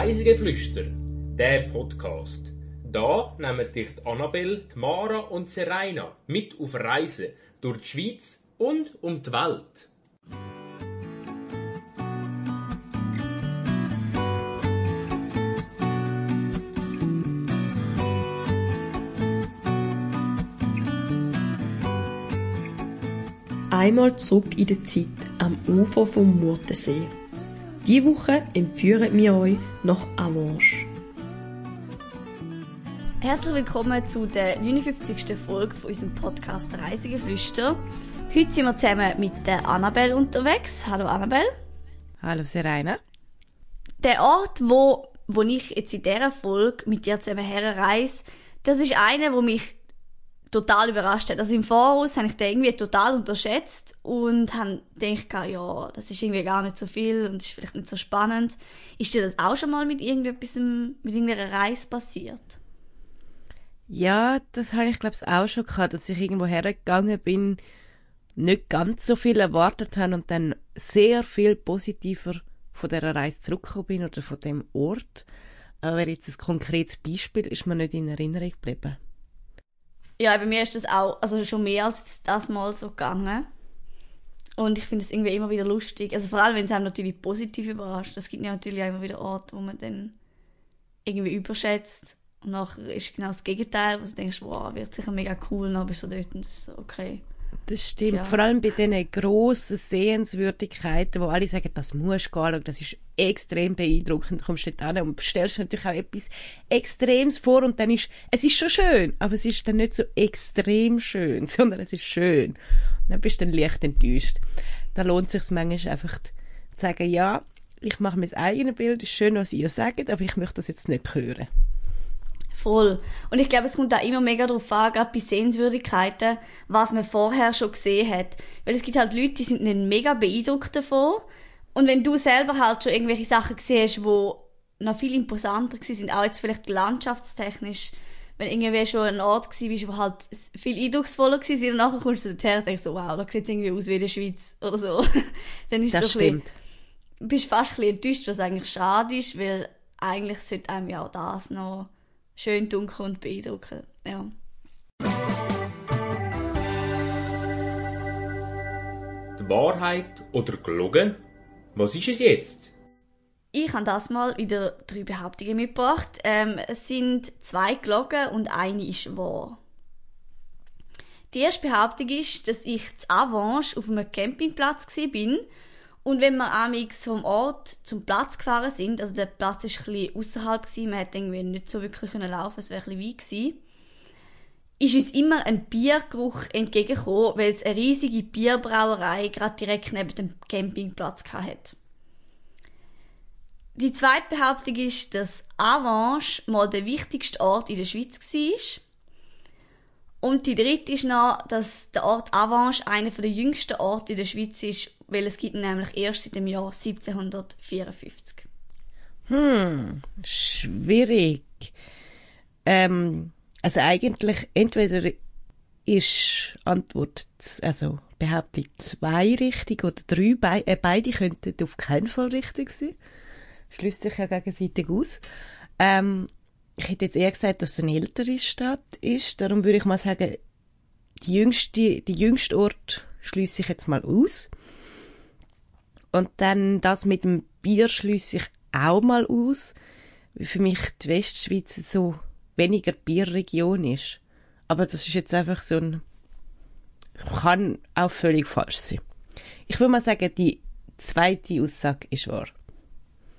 Reisegeflüster, der Podcast. Da nehmen dich die Annabelle, Mara und Serena mit auf Reisen durch die Schweiz und um die Welt. Einmal zurück in die Zeit am Ufer vom Murtensee. Diese Woche empfehlen wir euch nach Avanche. Herzlich willkommen zu der 59. Folge von unserem Podcast Reisegeflüster. Heute sind wir zusammen mit der Annabelle unterwegs. Hallo Annabelle. Hallo Serena. Der Ort, wo, wo ich jetzt in dieser Folge mit dir zusammen herreise, das ist einer, wo mich total überrascht hat. Also im Voraus habe ich den irgendwie total unterschätzt und habe gedacht, ja, das ist irgendwie gar nicht so viel und ist vielleicht nicht so spannend. Ist dir das auch schon mal mit irgendetwas, mit irgendeiner Reise passiert? Ja, das habe ich glaube ich auch schon gehabt, dass ich irgendwo hergegangen bin, nicht ganz so viel erwartet habe und dann sehr viel positiver von der Reise zurückgekommen bin oder von dem Ort. Aber jetzt ein konkretes Beispiel ist mir nicht in Erinnerung geblieben. Ja, bei mir ist das auch also schon mehr als das Mal so gegangen. Und ich finde es irgendwie immer wieder lustig. Also vor allem, wenn es einem natürlich positiv überrascht. Es gibt ja natürlich auch immer wieder Orte, wo man dann irgendwie überschätzt. Und nachher ist genau das Gegenteil, wo du denkst, wow, wird sicher mega cool, dann bist du dort und das ist okay. Das stimmt. Ja. Vor allem bei diesen grossen Sehenswürdigkeiten, wo alle sagen, das musst du gehen, das ist extrem beeindruckend. Du kommst dort an und stellst natürlich auch etwas Extremes vor und dann ist, es ist schon schön, aber es ist dann nicht so extrem schön, sondern es ist schön. Und dann bist du dann leicht enttäuscht. Da lohnt es sich manchmal einfach zu sagen, ja, ich mache mein eigenes Bild, ist schön, was ihr sagt, aber ich möchte das jetzt nicht hören. Voll. Und ich glaube, es kommt auch immer mega darauf an, gerade bei Sehenswürdigkeiten, was man vorher schon gesehen hat. Weil es gibt halt Leute, die sind nicht mega beeindruckt davon. Und wenn du selber halt schon irgendwelche Sachen gesehen hast, die noch viel imposanter sind, auch jetzt vielleicht landschaftstechnisch, wenn irgendwie schon ein Ort war, wo halt viel eindrucksvoller war, und nachher kommst du dorthin und denkst so, wow, da sieht es irgendwie aus wie in der Schweiz oder so. Dann ist Das so ein bisschen- stimmt. bist fast ein bisschen enttäuscht, was eigentlich schade ist, weil eigentlich sollte einem ja auch das noch schön dunkel und beeindrucken. Ja. Die Wahrheit oder gelogen? Was ist es jetzt? Ich habe das mal wieder drei Behauptungen mitgebracht. Ähm, es sind zwei gelogen und eine ist wahr. Die erste Behauptung ist, dass ich zu Avanche auf einem Campingplatz bin und wenn wir amix vom Ort zum Platz gefahren sind, also der Platz bisschen ausserhalb gsi, man hätte irgendwie nicht so wirklich können laufen, es wäre bisschen weit gsi, ist uns immer ein Biergeruch entgegengekommen, weil es eine riesige Bierbrauerei gerade direkt neben dem Campingplatz hatte. Die zweite Behauptung ist, dass Avanche mal der wichtigste Ort in der Schweiz war. Und die dritte ist noch, dass der Ort Avanche einer der jüngsten Orte in der Schweiz ist, weil es gibt ihn nämlich erst seit dem Jahr 1754. Hm, schwierig. Ähm, also eigentlich entweder ist Antwort, also Behauptung zwei richtig oder drei, Be äh, beide könnten auf keinen Fall richtig sein. Schließt sich ja gegenseitig aus. Ähm, ich hätte jetzt eher gesagt, dass es eine ältere Stadt ist. Darum würde ich mal sagen, die jüngste, die jüngste Ort schließe ich jetzt mal aus. Und dann das mit dem Bier schließe ich auch mal aus, weil für mich die Westschweiz so weniger Bierregion ist. Aber das ist jetzt einfach so ein, kann auch völlig falsch sein. Ich würde mal sagen, die zweite Aussage ist wahr.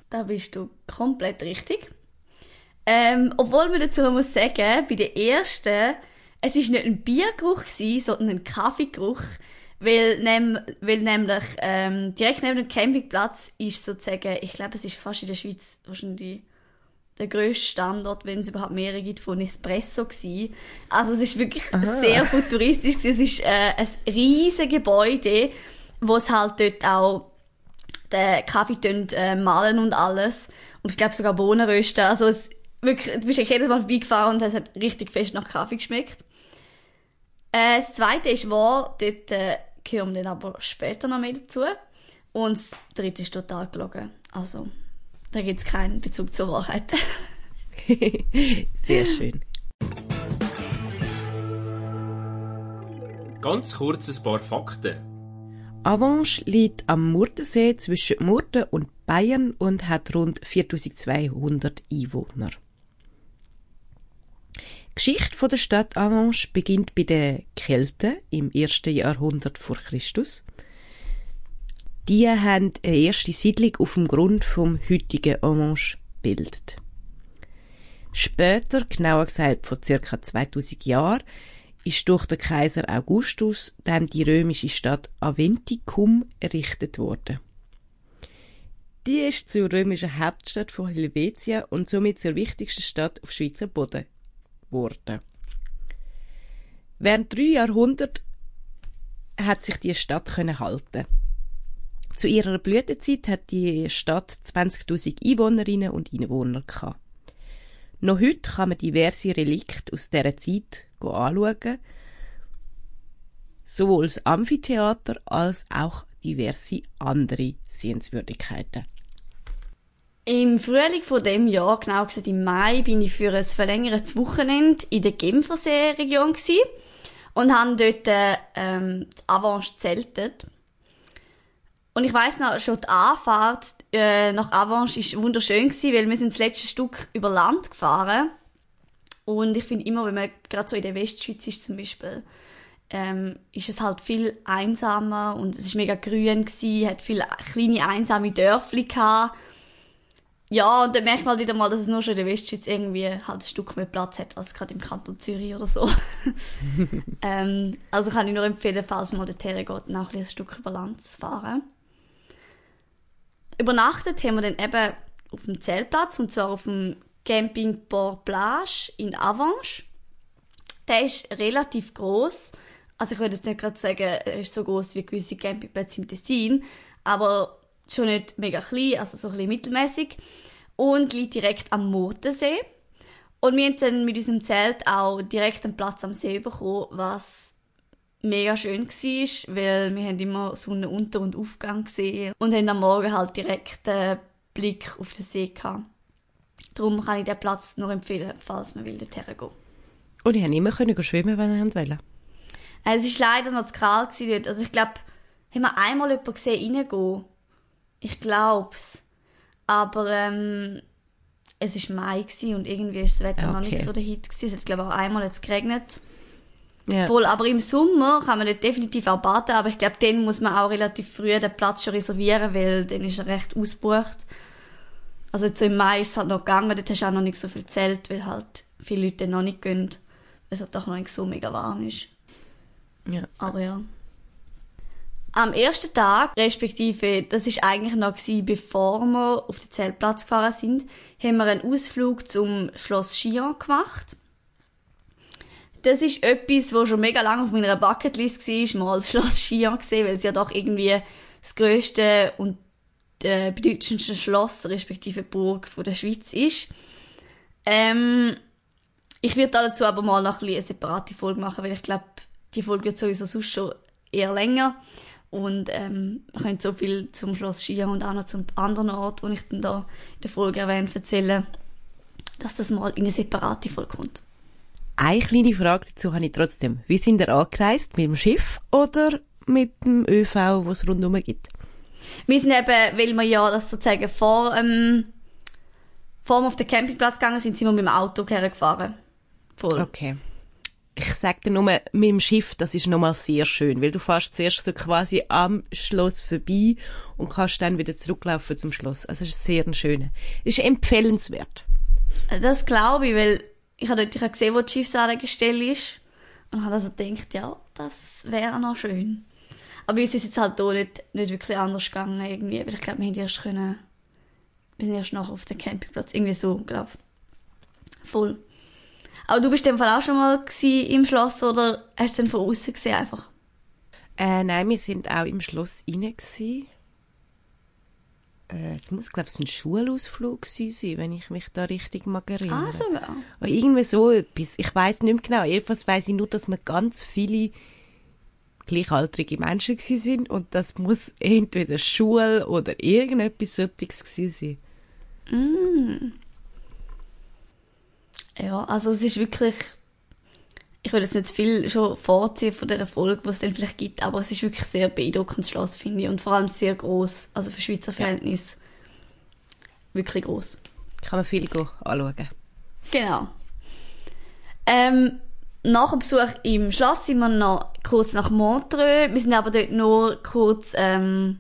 Da bist du komplett richtig. Ähm, obwohl man dazu muss sagen, bei der ersten, es ist nicht ein Biergeruch gewesen, sondern ein Kaffeegeruch, weil, nehm, weil nämlich ähm, direkt neben dem Campingplatz ist sozusagen, ich glaube, es ist fast in der Schweiz wahrscheinlich der grösste Standort, wenn es überhaupt mehrere gibt, von Espresso gewesen. Also es ist wirklich sehr futuristisch gewesen. Es ist äh, ein riesiges Gebäude, wo es halt dort auch den Kaffee tun, äh, malen und alles. Und ich glaube sogar Bohnen rösten. Also es, wirklich, du bist jedes Mal vorbeigefahren und es hat richtig fest nach Kaffee geschmeckt. Äh, das zweite ist wahr, dort äh, kommen dann aber später noch mehr dazu. Und das dritte ist total gelogen. Also, da gibt es keinen Bezug zur Wahrheit. Sehr schön. Ganz kurz ein paar Fakten. Avange liegt am Murtensee zwischen Murten und Bayern und hat rund 4200 Einwohner. Die Geschichte der Stadt Avange beginnt bei den Kelten im ersten Jahrhundert vor Christus. Die haben eine erste Siedlung auf dem Grund vom heutigen Avange gebildet. Später, genauer gesagt vor ca. 2000 Jahren, ist durch den Kaiser Augustus dann die römische Stadt Aventicum errichtet worden. Die ist zur römischen Hauptstadt von Helvetia und somit zur wichtigsten Stadt auf Schweizer Boden geworden. Während drei Jahrhunderten hat sich die Stadt können halten. Zu ihrer Blütezeit hat die Stadt 20.000 Einwohnerinnen und Einwohner gehabt. Noch heute kann man diverse Relikte aus dieser Zeit anschauen. Sowohl das Amphitheater als auch diverse andere Sehenswürdigkeiten. Im Frühling von dem Jahr, genau gesagt im Mai, bin ich für ein verlängertes Wochenende in der Genfersee-Region und habe dort ähm, Avange zeltet. Und ich weiss noch, schon die Anfahrt äh, nach Avange war wunderschön gewesen, weil wir sind das letzte Stück über Land gefahren. Und ich finde immer, wenn man gerade so in der Westschweiz ist zum Beispiel, ähm, ist es halt viel einsamer und es ist mega grün gewesen, hat viele kleine einsame Dörfli gehabt. Ja, und dann merkt man halt wieder mal, dass es nur schon in der Westschweiz irgendwie halt ein Stück mehr Platz hat als gerade im Kanton Zürich oder so. ähm, also kann ich nur empfehlen, falls man dorthin geht, noch ein, ein Stück über Land zu fahren. Übernachtet haben wir dann eben auf dem Zeltplatz und zwar auf dem Camping Port Plage in Avange. Der ist relativ groß. Also ich würde jetzt nicht gerade sagen, er ist so groß wie gewisse Campingplätze im Tessin, aber schon nicht mega klein, also so ein bisschen mittelmäßig und liegt direkt am Motensee. Und wir haben dann mit unserem Zelt auch direkt einen Platz am See bekommen, was mega schön war, weil wir haben immer Sonnenunter- und Aufgang gesehen und haben am Morgen halt direkt einen Blick auf den See gehabt. Darum kann ich den Platz nur empfehlen, falls man will dorthin gehen. Und ich konnte immer können schwimmen, wenn ihr wollte. Äh, es war leider noch zu kalt dort. Also ich glaube, haben wir einmal jemanden gesehen reingehen? Ich glaube es. Aber ähm, es war Mai und irgendwie war das Wetter okay. noch nicht so der Hit. Gewesen. Es hat glaube auch einmal jetzt geregnet. Ja. Voll, aber im Sommer kann man nicht definitiv auch baden, aber ich glaube, dann muss man auch relativ früh den Platz schon reservieren, weil dann ist er recht ausgebucht. Also jetzt so im Mai ist es halt noch gegangen, dort hast du auch noch nicht so viel Zelt, weil halt viele Leute noch nicht gehen, weil es halt doch noch nicht so mega warm ist. Ja. Aber ja. Am ersten Tag, respektive, das ist eigentlich noch gewesen, bevor wir auf den Zeltplatz gefahren sind, haben wir einen Ausflug zum Schloss Chillon gemacht. Das ist etwas, was schon mega lange auf meiner Bucketlist war, mal das Schloss Chillon gesehen, weil es ja doch irgendwie das grösste und äh, bedeutendste Schloss, respektive Burg von der Schweiz ist. Ähm, ich werde dazu aber mal noch ein eine separate Folge machen, weil ich glaube, die Folge wird sowieso sonst schon eher länger. Und ähm, wir können so viel zum Schloss Skiern und auch noch zum anderen Ort, wo ich dann da in der Folge erwähne, erzählen, dass das mal in eine separate Folge kommt. Eine kleine Frage dazu habe ich trotzdem. Wie sind ihr angereist? Mit dem Schiff oder mit dem ÖV, wo es rundherum gibt? Wir sind eben, weil wir ja das sozusagen vor, ähm, vor auf den Campingplatz gegangen sind, sind wir mit dem Auto hergefahren. Voll. Okay. Ich sage dir nur, mit dem Schiff, das ist nochmal sehr schön, weil du fährst zuerst so quasi am Schloss vorbei und kannst dann wieder zurücklaufen zum Schloss. Also es ist sehr schön. Es ist empfehlenswert. Das glaube ich, weil ich habe dort ich habe gesehen, wo die Schiffsanlegestelle ist und habe also gedacht, ja, das wäre noch schön. Aber uns ist jetzt halt hier nicht, nicht wirklich anders gegangen irgendwie, weil ich glaube, wir haben erst können, wir sind erst noch auf dem Campingplatz, irgendwie so, glaube ich. Voll. Aber du bist in dem Fall auch schon mal im Schloss oder hast du es von außen gesehen einfach? Äh, nein, wir sind auch im Schloss rein Äh, es muss, glaube ich, ein Schulausflug sein, wenn ich mich da richtig mag erinnern. Ah, sogar. Oder irgendwie so etwas. Ich weiß nicht mehr genau. Jedenfalls weiß ich nur, dass wir ganz viele gleichaltrige Menschen sind und das muss entweder Schule oder irgendetwas solches sein. Mm. Ja, also es ist wirklich, ich will jetzt nicht viel schon vorziehen von der Folge, die es dann vielleicht gibt, aber es ist wirklich sehr beeindruckendes Schloss, finde ich, und vor allem sehr groß, also für Schweizer Verhältnis wirklich groß. Kann man viel anschauen. Genau. Ähm, nach dem Besuch im Schloss sind wir noch kurz nach Montreux. Wir sind aber dort nur kurz ähm,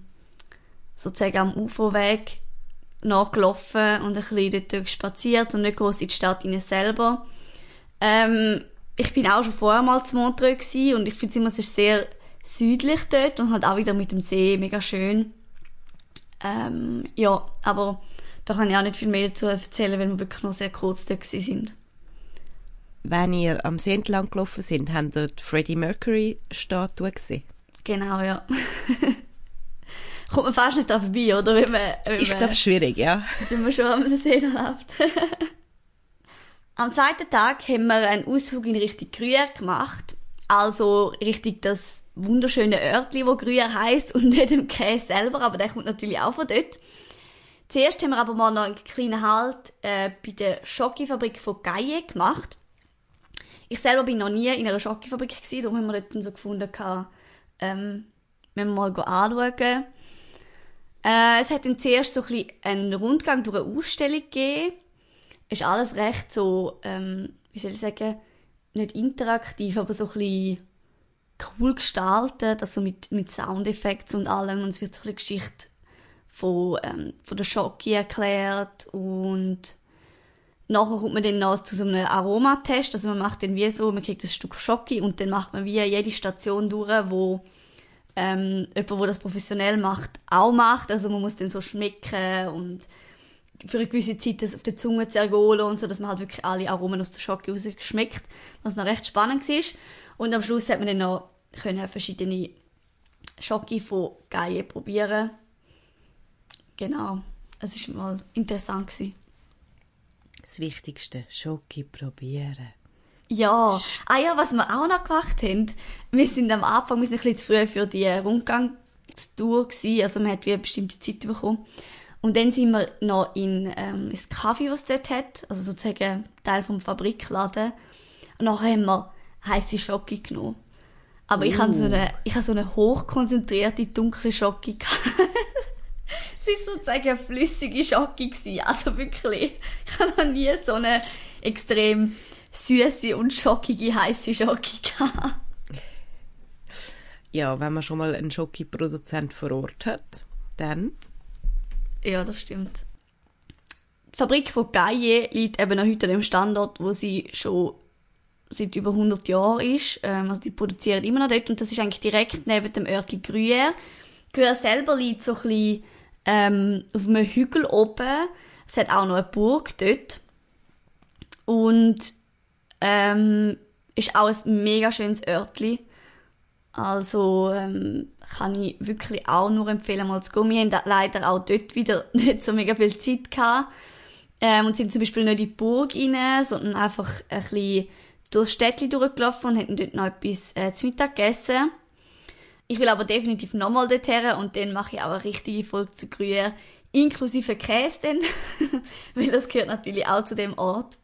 sozusagen am Uferweg nachgelaufen und ein bisschen dort spaziert und nicht groß in die Stadt rein selber. Ähm, ich bin auch schon vorher mal zu Montreux gewesen und ich finde immer, es ist sehr südlich dort und halt auch wieder mit dem See mega schön. Ähm, ja, aber da kann ich auch nicht viel mehr dazu erzählen, weil wir wirklich noch sehr kurz dort sind. Wenn ihr am See entlang gelaufen sind, habt ihr die Freddie Mercury Statue gesehen? Genau, ja. Kommt man fast nicht da vorbei, oder? Wenn man, wenn Ich man- glaube, schwierig, ja. wenn man schon am See läuft. am zweiten Tag haben wir einen Ausflug in Richtung Gruyère gemacht. Also Richtung das wunderschöne Örtli, wo Gruyère heisst und nicht im Käse selber, aber der kommt natürlich auch von dort. Zuerst haben wir aber mal noch einen kleinen Halt äh, bei der Schokofabrik von Gaille gemacht. Ich selber bin noch nie in einer Schokofabrik gewesen, darum haben wir dort so gefunden, gehabt, ähm, wenn wir mal anschauen. Äh, es hat dann zuerst so ein bisschen einen Rundgang durch eine Ausstellung gegeben. Ist alles recht so, ähm, wie soll ich sagen, nicht interaktiv, aber so ein bisschen cool gestaltet, also mit, mit Soundeffekten und allem. Und es wird so ein bisschen Geschichte von, ähm, von der Schoki erklärt und nachher kommt man dann noch zu so einem Aromatest. Also man macht dann wie so, man kriegt ein Stück Schoki und dann macht man wie jede Station durch, wo ähm, jemand, der das professionell macht, auch macht. Also man muss dann so schmecken und für eine gewisse Zeit das auf der Zunge zergolen und so, dass man halt wirklich alle Aromen aus der Schoki rausgeschmeckt, was noch recht spannend war. Und am Schluss hat man dann noch verschiedene Schoki von Gaie probieren. Genau, es war mal interessant. Das Wichtigste, Schoki probieren. Ja, ah ja, was wir auch noch gemacht haben, wir sind am Anfang, wir sind ein bisschen zu früh für die Rundgangstour gewesen, also man hat wie eine bestimmte Zeit bekommen. Und dann sind wir noch in ähm, das Kaffee, was es dort hat, also sozusagen Teil vom Fabrikladen. Und nachher haben wir heisse Schoki genommen. Aber ich habe so eine, ich habe so eine hochkonzentrierte, dunkle gehabt. Es war sozusagen eine flüssige Schoki. gewesen. Also wirklich, ich habe noch nie so eine extrem süße und schockige, heiße Schoki gehabt. Ja, wenn man schon mal einen Schoki-Produzent vor Ort hat, dann Ja, das stimmt. Die Fabrik von Gaille liegt eben noch heute an dem Standort, wo sie schon seit über 100 Jahren ist. Ähm, also die produzieren immer noch dort und das ist eigentlich direkt neben dem Örtli Gruyère. Gruyère selber liegt so ein bisschen ähm, auf einem Hügel oben. Es hat auch noch eine Burg dort. Und ähm, ist auch ein mega schönes Örtli. Also ähm, kann ich wirklich auch nur empfehlen, mal zu gehen. Wir haben leider auch dort wieder nicht so mega viel Zeit gehabt. Ähm, und sind zum Beispiel nicht in die Burg rein, sondern einfach ein bisschen durchs Städtchen durchgelaufen und hätten dort noch etwas äh, zu Mittag gegessen. Ich will aber definitiv nochmal dorthin und dann mache ich auch eine richtige Folge zu Gruyère, inklusive Käse dann, weil das gehört natürlich auch zu dem Ort.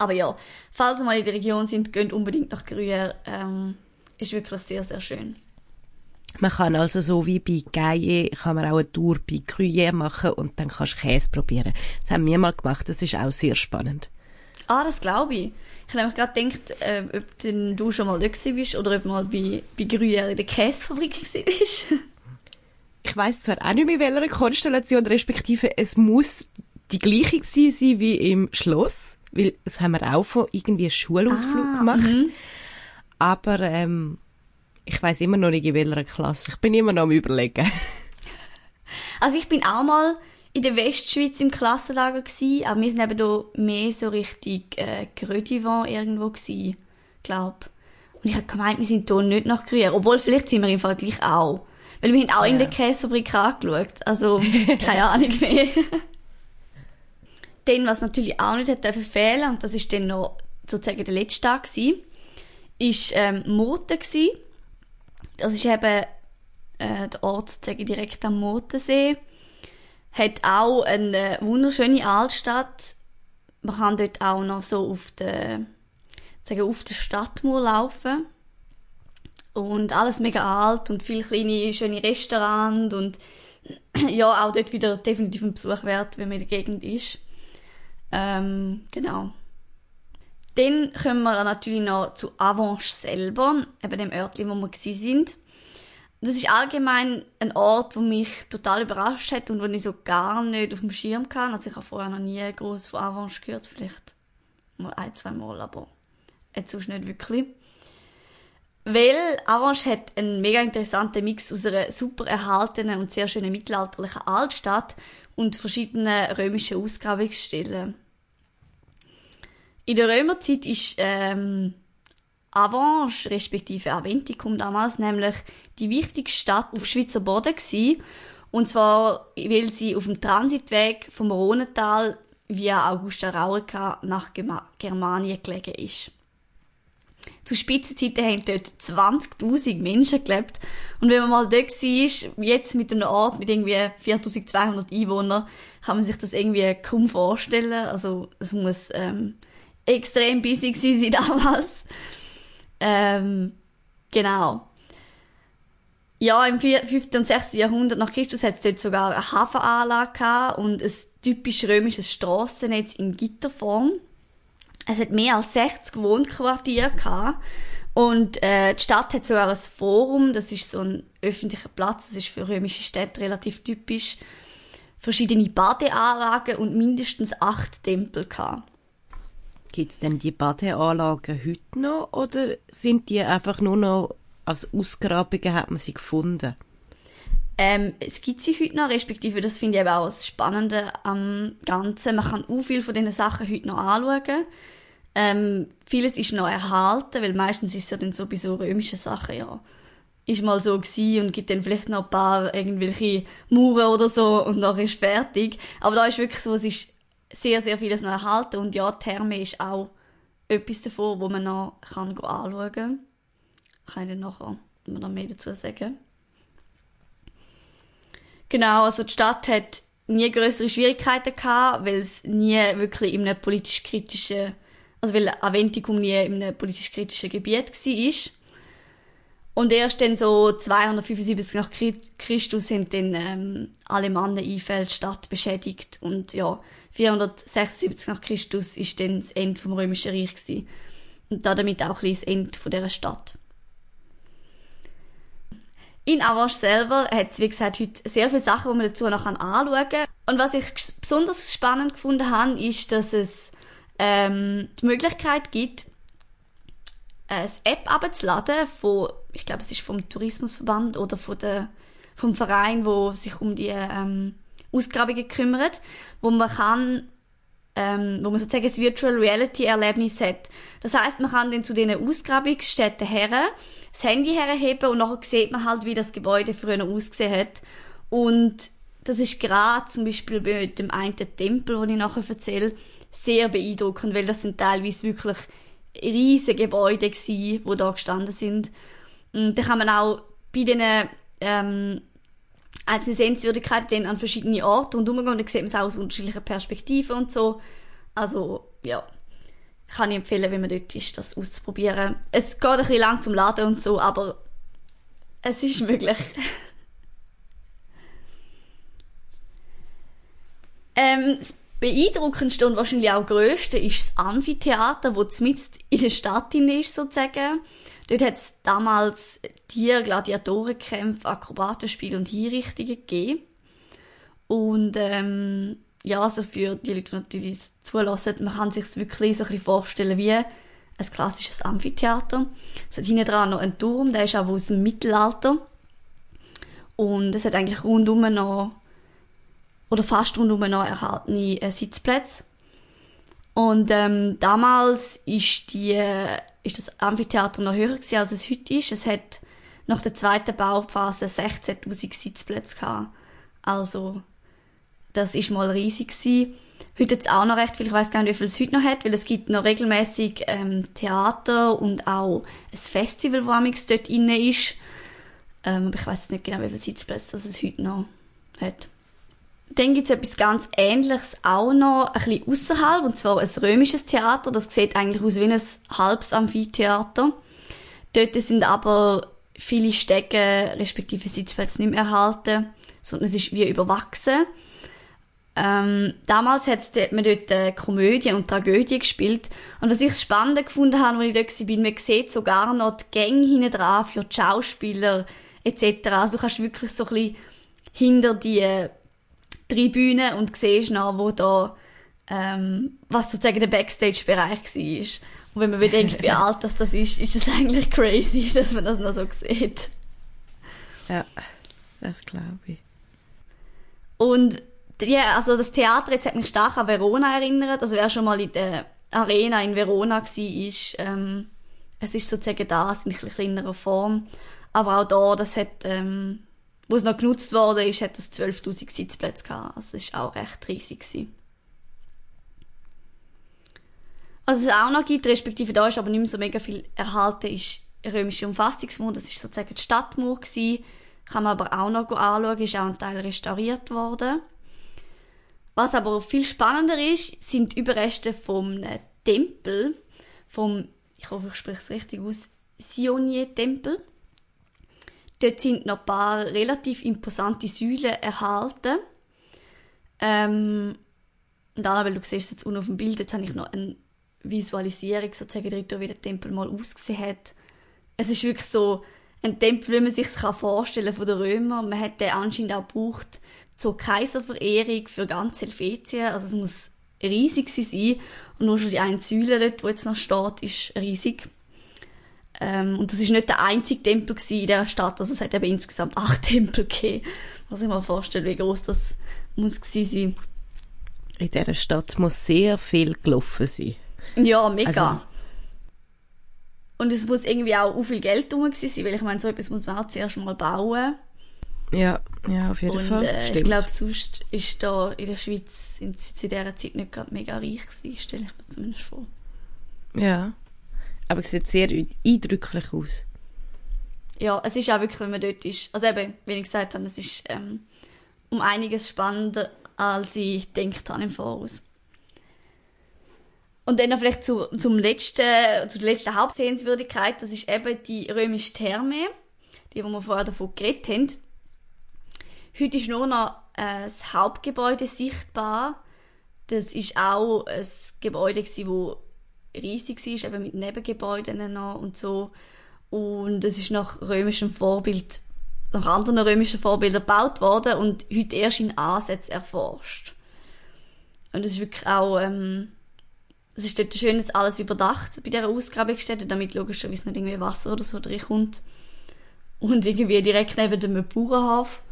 Aber ja, falls ihr mal in der Region sind, geht unbedingt nach Gruyère. Ähm, ist wirklich sehr, sehr schön. Man kann also so wie bei Gaille, kann man auch eine Tour bei Gruyère machen und dann kannst du Käse probieren. Das haben wir mal gemacht, das ist auch sehr spannend. Ah, das glaube ich. Ich habe nämlich gerade gedacht, äh, ob denn du schon mal dort bist oder ob du mal bei, bei Gruyère in der Käsefabrik bist. Ich weiss zwar auch nicht mehr, welcher Konstellation, respektive es muss die gleiche gewesen sein wie im Schloss, weil das haben wir auch von irgendwie einem Schulausflug Ah, gemacht. mhm. Aber ähm, ich weiß immer noch nicht, in welcher Klasse. Ich bin immer noch am überlegen. Also ich bin auch mal in der Westschweiz im Klassenlager gsi, aber wir sind eben da mehr so richtig äh, Grödivan irgendwo gsi, glaub. Und ich habe gemeint, wir sind hier nicht nach Gruyère, obwohl vielleicht sind wir im Fall gleich auch. Weil wir haben auch in der Käsefabrik angeschaut, also keine Ahnung mehr. Dann, was natürlich auch nicht hat fehlen, und das ist dann noch sozusagen der letzte Tag gsi, ist ähm, Moten gsi. Das ist eben äh, der Ort sozusagen direkt am Motensee. hat auch eine wunderschöne Altstadt. Man kann dort auch noch so auf der, sagen, auf der Stadtmauer laufen. Und alles mega alt und viele kleine, schöne Restaurants und ja, auch dort wieder definitiv ein Besuch wert, wenn man in der Gegend ist. Ähm, genau. Dann kommen wir natürlich noch zu Avanche selber, eben dem Örtchen, wo wir sind. Das ist allgemein ein Ort, der mich total überrascht hat und wo ich so gar nicht auf dem Schirm kann. Also ich habe vorher noch nie groß von Avanche gehört, vielleicht mal ein, zwei Mal, aber jetzt sonst nicht wirklich. Weil Avanche hat einen mega interessanten Mix aus einer super erhaltenen und sehr schönen mittelalterlichen Altstadt und verschiedenen römischen Ausgrabungsstellen. In der Römerzeit ist ähm, Avange, respektive Aventicum damals, nämlich die wichtigste Stadt auf Schweizer Boden gewesen. Und zwar, weil sie auf dem Transitweg vom Rhonental via Augusta Raurica nach Germanien gelegen ist. Zu Spitzenzeiten haben dort 20.000 Menschen gelebt. Und wenn man mal dort war, jetzt mit einem Ort mit irgendwie 4.200 Einwohnern, kann man sich das irgendwie kaum vorstellen. Also, es muss ähm, extrem busy gewesen sein damals. Ähm, genau. Ja, im 5. und 6. Jahrhundert nach Christus hat es dort sogar eine Hafenanlage und ein typisch römisches Strassennetz in Gitterform. Es hat mehr als 60 Wohnquartiere gehabt. Und äh, die Stadt hat sogar ein Forum, das ist so ein öffentlicher Platz, das ist für römische Städte relativ typisch. Verschiedene Badeanlagen und mindestens acht Tempel gehabt. Gibt es denn die Badeanlagen heute noch oder sind die einfach nur noch als Ausgrabungen hat man sie gefunden? Ähm, es gibt sie heute noch, respektive das finde ich eben auch das Spannende am Ganzen. Man kann auch viel von diesen Sachen heute noch anschauen. Ähm, vieles ist noch erhalten, weil meistens ist es ja dann so bei so römischen Sachen, ja, ist mal so gewesen und gibt dann vielleicht noch ein paar irgendwelche Mauern oder so und dann ist fertig. Aber da ist wirklich so, es ist sehr, sehr vieles noch erhalten. Und ja, Therme ist auch etwas davon, wo man noch kann anschauen kann. Kann ich dann nachher noch mehr dazu sagen. Genau, also die Stadt hat nie größere Schwierigkeiten gehabt, weil es nie wirklich in einem politisch kritischen, also weil Aventicum nie in einem politisch kritischen Gebiet war. Und erst dann so 275 nach Christus sind dann ähm, Alemannen Einfälle Stadt beschädigt und ja, 476 nach Christus ist dann das Ende vom Römischen Reich gewesen. und damit auch ein das Ende von dieser Stadt. In Avash selber hat es, wie gesagt, heute sehr viele Sachen, die man dazu noch anschauen kann. Und was ich besonders spannend gefunden habe, ist, dass es ähm, die Möglichkeit gibt, eine App abzuladen von, ich glaube, es ist vom Tourismusverband oder von der, vom Verein, wo sich um die ähm, Ausgrabungen kümmert, wo man kann ähm, wo man sozusagen ein Virtual Reality Erlebnis hat. Das heißt, man kann dann zu diesen Ausgrabungsstätten her, das Handy herheben und nachher sieht man halt, wie das Gebäude früher ausgesehen hat. Und das ist gerade zum Beispiel bei dem einen Tempel, den ich nachher erzähle, sehr beeindruckend, weil das sind teilweise wirklich riesige Gebäude gewesen, die da gestanden sind. Und da kann man auch bei diesen ähm, einzelne Sehenswürdigkeiten an verschiedene Orte und umgehen. Dann sieht man es auch aus unterschiedlichen Perspektiven und so. Also, ja. Kann ich empfehlen, wenn man dort ist, das auszuprobieren. Es geht ein bisschen lang zum Laden und so, aber es ist möglich. ähm, das beeindruckendste und wahrscheinlich auch grösste ist das Amphitheater, das mitten in der Stadt ist, sozusagen. Dort hat es damals Tier-, Gladiatorenkämpfe, Akrobatenspiele und Hinrichtungen gegeben. Und ähm, ja, also für die Leute, die natürlich zulassen, man kann sich wirklich so ein bisschen vorstellen wie ein klassisches Amphitheater. Es hat hinten dran noch einen Turm, der ist aber aus dem Mittelalter. Und es hat eigentlich rundum noch, oder fast rundum noch erhaltene äh, Sitzplätze. Und ähm, damals ist die ist das Amphitheater noch höher gewesen, als es heute ist. Es hat nach der zweiten Bauphase 16.000 Sitzplätze gehabt. Also, das ist mal riesig gewesen. Heute hat es auch noch recht viel, ich weiß gar nicht, wie viel es heute noch hat, weil es gibt noch regelmäßig ähm, Theater und auch ein Festival, wo amix dort inne ist. Ähm, aber ich weiß nicht genau, wie viele Sitzplätze es heute noch hat. Dann gibt es etwas ganz Ähnliches auch noch, ein bisschen außerhalb, und zwar ein römisches Theater. Das sieht eigentlich aus wie ein halbes Amphitheater. Dort sind aber viele Stege, respektive Sitzplätze nicht mehr erhalten, sondern es ist wie überwachsen. Ähm, damals hat man dort Komödie und Tragödie gespielt. Und was ich spannend gefunden habe, als ich dort war, man sieht sogar noch die Gänge hinten dran für die Schauspieler etc. Also du kannst wirklich so ein bisschen hinter die Tribüne und siehst noch, wo da, ähm, was sozusagen der Backstage-Bereich war. Und wenn man bedenkt, wie alt das, das ist, ist es eigentlich crazy, dass man das noch so sieht. Ja, das glaube ich. Und ja, also das Theater jetzt hat mich stark an Verona erinnert. Also wer schon mal in der Arena in Verona war, ist, ähm, es ist sozusagen das in ein kleinerer Form. Aber auch da, das hat, ähm, wo es noch genutzt wurde, ist, hat es 12.000 Sitzplätze gehabt. Also es war auch recht riesig. Gewesen. Was es auch noch gibt, respektive da ist aber nicht mehr so mega viel erhalten, ist römische Umfassungsmauer. Das ist sozusagen die Stadtmauer gewesen. Kann man aber auch noch anschauen, ist auch ein Teil restauriert worden. Was aber viel spannender ist, sind die Überreste vom Tempel, vom, ich hoffe, ich spreche es richtig aus, Sionier-Tempel. Dort sind noch ein paar relativ imposante Säulen erhalten. Ähm, und dann, weil du siehst jetzt unten auf dem Bild, jetzt habe ich noch eine Visualisierung sozusagen darüber, wie der Tempel mal ausgesehen hat. Es ist wirklich so ein Tempel, wie man sich vorstellen von den Römern. Man hat den anscheinend auch gebraucht zur Kaiserverehrung für ganz Helvetien. Also es muss riesig sein. Und nur schon die eine Säule dort, die jetzt noch steht, ist riesig. Ähm, und das ist nicht der einzige Tempel in dieser Stadt. Also es hat eben insgesamt acht Tempel gegeben. Was ich mir vorstelle, wie groß das muss gewesen sein. In dieser Stadt muss sehr viel gelaufen sein. Ja, mega. Also, und es muss irgendwie auch viel Geld drum sein, weil ich meine, so etwas muss man auch zuerst mal bauen. Ja, ja, auf jeden und, Fall. Äh, ich glaube, sonst ist da in der Schweiz in, in dieser Zeit nicht gerade mega reich gewesen, stelle ich mir zumindest vor. Ja, aber es sieht sehr eindrücklich aus. Ja, es ist auch wirklich, wenn man dort ist, also eben, wie ich gesagt habe, es ist ähm, um einiges spannender, als ich gedacht habe im Voraus. Und dann noch vielleicht zu, zum letzten, zu letzten Hauptsehenswürdigkeit, das ist eben die römische Therme, die, wo wir vorher davon geredet haben. Heute ist nur noch äh, das Hauptgebäude sichtbar. Das ist auch ein Gebäude, das riesig war, eben mit Nebengebäuden noch und so. Und es ist nach römischem Vorbild, nach anderen römischen Vorbildern gebaut worden und heute erst in Ansätzen erforscht. Und es ist wirklich auch, ähm, es ist dort schön jetzt alles überdacht bei dieser Ausgrabungsstätte, damit logischerweise nicht irgendwie Wasser oder so reinkommt. Und irgendwie direkt neben dem Bauernhof.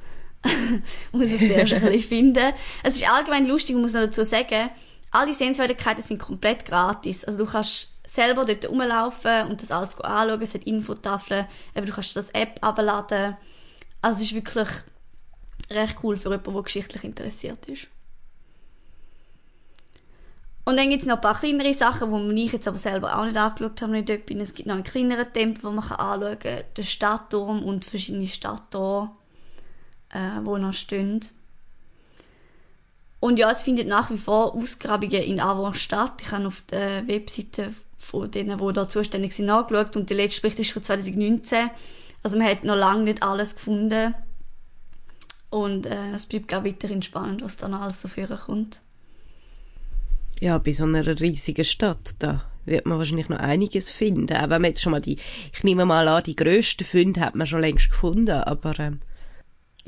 muss ich zuerst ein bisschen finden. Es ist allgemein lustig, ich muss noch dazu sagen, alle Sehenswürdigkeiten sind komplett gratis. Also du kannst selber dort rumlaufen und das alles anschauen. Es hat Infotafeln, aber du kannst das App abladen. Also es ist wirklich recht cool für jemanden, der geschichtlich interessiert ist. Und dann gibt es noch ein paar kleinere Sachen, die ich jetzt aber selber auch nicht angeschaut habe, nicht dort bin. Es gibt noch einen kleineren Tempel, den man anschauen kann, den Stadtturm und verschiedene Stadttore, äh, die noch stehen. Und ja, es findet nach wie vor Ausgrabungen in Avon statt. Ich habe auf der Webseite von denen, die da zuständig sind, nachgeschaut und der letzte Bericht ist von 2019. Also man hat noch lange nicht alles gefunden. Und äh, es bleibt, ich, weiterhin spannend, was da noch alles so führen kommt. Ja, bei so einer riesigen Stadt, da wird man wahrscheinlich noch einiges finden. Auch wenn man jetzt schon mal die, ich nehme mal an, die grössten Funde hat man schon längst gefunden, aber... Ähm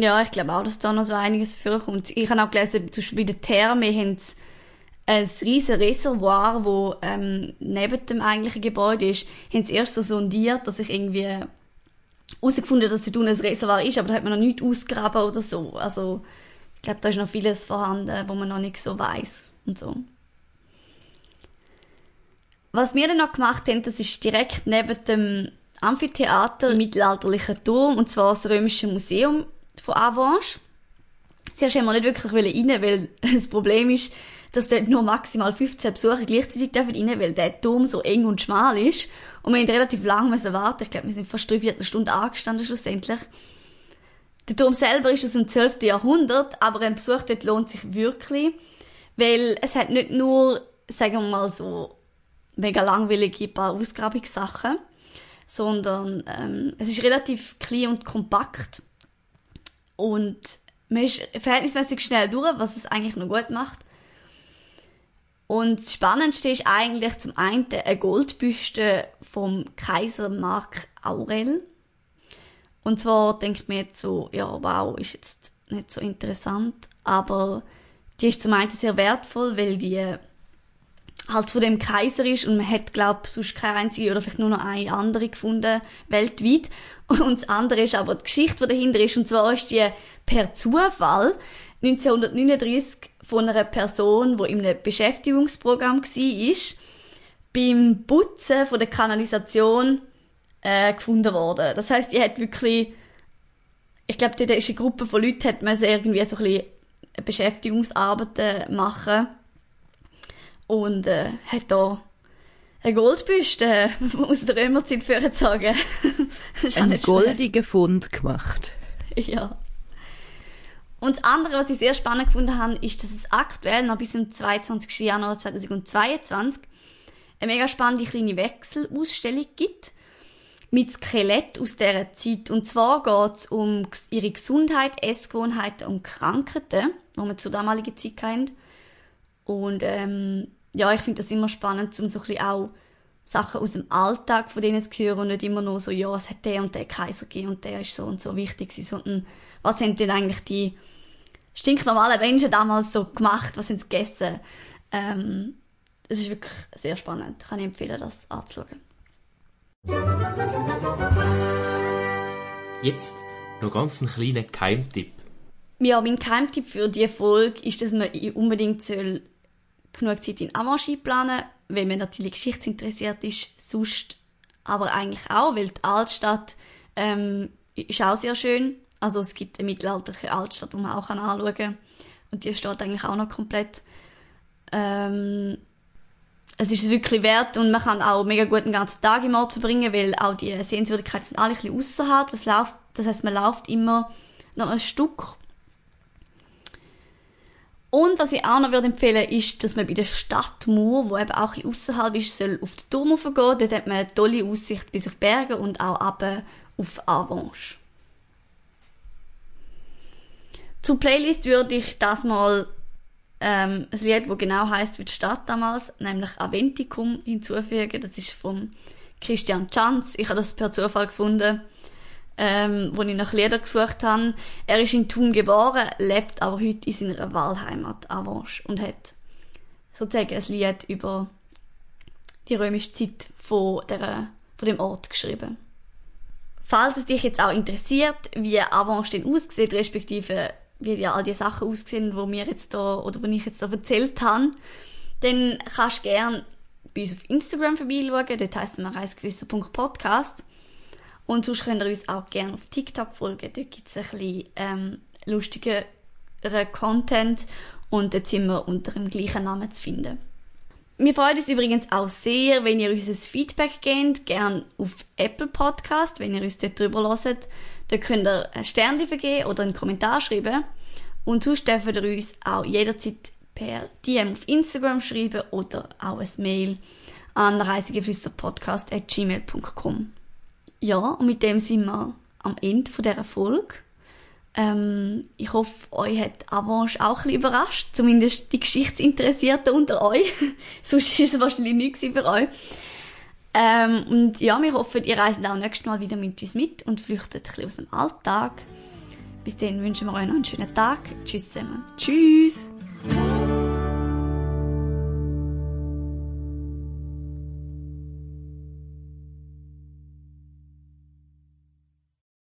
ja, ich glaube auch, dass da noch so einiges vorkommt. Ich habe auch gelesen, zum Beispiel bei der Therme haben sie ein riesiges Reservoir, wo ähm, neben dem eigentlichen Gebäude ist, haben sie erst so sondiert, dass ich irgendwie herausgefunden dass dort ein Reservoir ist, aber da hat man noch nichts ausgraben oder so. Also ich glaube, da ist noch vieles vorhanden, wo man noch nicht so weiß und so. Was wir dann noch gemacht haben, das ist direkt neben dem Amphitheater, mittelalterlichen Turm, und zwar das Römische Museum von Avanche. Zuerst haben wir nicht wirklich rein, weil das Problem ist, dass dort nur maximal 15 Besucher gleichzeitig rein dürfen, weil der Turm so eng und schmal ist. Und wir mussten relativ lange warten. Ich glaube, wir sind fast drei Viertelstunde angestanden schlussendlich. Der Turm selber ist aus dem 12. Jahrhundert, aber ein Besuch dort lohnt sich wirklich, weil es hat nicht nur, sagen wir mal so, mega langweilige paar Ausgrabungssachen, sondern ähm, es ist relativ klein und kompakt und man ist verhältnismäßig schnell durch, was es eigentlich noch gut macht. Und das Spannendste ist eigentlich zum einen eine Goldbüste vom Kaiser Mark Aurel. Und zwar denkt man jetzt so, ja, wow, ist jetzt nicht so interessant, aber die ist zum einen sehr wertvoll, weil die halt von dem Kaiser ist und man hat, glaube sonst keine einzige oder vielleicht nur noch eine andere gefunden weltweit. Und das andere ist aber die Geschichte, die dahinter ist. Und zwar ist die per Zufall 1939 von einer Person, die in einem Beschäftigungsprogramm war, beim Putzen von der Kanalisation äh, gefunden worden. Das heißt, die hat wirklich, ich glaube, da ist Gruppe von Leuten, hat man irgendwie so ein bisschen Beschäftigungsarbeiten machen und äh, hat da eine Goldbüste aus der Römerzeit vorgezogen. Einen goldigen Fund gemacht. Ja. Und das andere, was ich sehr spannend gefunden habe, ist, dass es aktuell noch bis zum 22. Januar 2022 eine mega spannende kleine Wechselausstellung gibt mit Skelett aus dieser Zeit. Und zwar geht es um ihre Gesundheit, Essgewohnheiten und Krankheiten, die wir zur damaligen Zeit hatten. Und ähm, ja, ich finde das immer spannend, um so ein bisschen auch Sachen aus dem Alltag von denen zu hören und nicht immer nur so, ja, es hat der und der Kaiser gegeben und der ist so und so wichtig gewesen, sondern was haben denn eigentlich die stinknormalen Menschen damals so gemacht, was haben sie gegessen? Ähm, es ist wirklich sehr spannend. Kann ich empfehlen, das anzuschauen. Jetzt noch ganz einen kleinen Geheimtipp. Ja, mein Geheimtipp für diese Folge ist, dass man unbedingt soll genug Zeit in Avanchi planen wenn man natürlich geschichtsinteressiert ist, sonst aber eigentlich auch, weil die Altstadt ähm, ist auch sehr schön. Also es gibt eine mittelalterliche Altstadt, die man auch anschauen kann. Und die steht eigentlich auch noch komplett. Ähm, es ist wirklich wert und man kann auch mega gut den ganzen Tag im Ort verbringen, weil auch die Sehenswürdigkeiten sind alle ein bisschen außerhalb. Das, läuft, das heißt, man läuft immer noch ein Stück und was ich auch noch würde empfehlen ist, dass man bei der Stadtmauer, wo eben auch ein außerhalb ist, soll auf den Turm gehen. Dort hat man eine tolle Aussicht bis auf Berge und auch ab auf Avanche. Zur Playlist würde ich das mal ähm, ein Lied, das genau heißt wie die Stadt damals, nämlich Aventicum hinzufügen. Das ist von Christian Chanz. Ich habe das per Zufall gefunden ähm, wo ich nach Lieder gesucht habe. Er ist in Thun geboren, lebt aber heute in seiner Wahlheimat Avanche und hat sozusagen ein Lied über die römische Zeit von, der, von dem Ort geschrieben. Falls es dich jetzt auch interessiert, wie Avanche denn aussieht, respektive wie ja all die Sachen aussehen, wo mir jetzt da oder wo ich jetzt da erzählt habe, dann kannst du gerne bei uns auf Instagram vorbeischauen. Dort heisst es reisgewisser.podcast. Und sonst könnt ihr uns auch gerne auf TikTok folgen. Dort gibt es ein bisschen ähm, lustigeren Content und dort sind wir unter dem gleichen Namen zu finden. Wir freuen uns übrigens auch sehr, wenn ihr uns ein Feedback gebt, gerne auf Apple Podcast, wenn ihr uns dort drüber hört. Da könnt ihr ein Sternchen vergeben oder einen Kommentar schreiben. Und sonst dürft ihr uns auch jederzeit per DM auf Instagram schreiben oder auch ein Mail an reisegeflüsterpodcast.gmail.com. Ja, und mit dem sind wir am Ende von dieser Folge. Ähm, ich hoffe, euch hat Avanche auch ein überrascht. Zumindest die Geschichtsinteressierten unter euch. Sonst ist es wahrscheinlich nichts für euch. Ähm, und ja, wir hoffen, ihr reist auch nächstes Mal wieder mit uns mit und flüchtet ein aus dem Alltag. Bis dahin wünschen wir euch noch einen schönen Tag. Tschüss zusammen. Tschüss.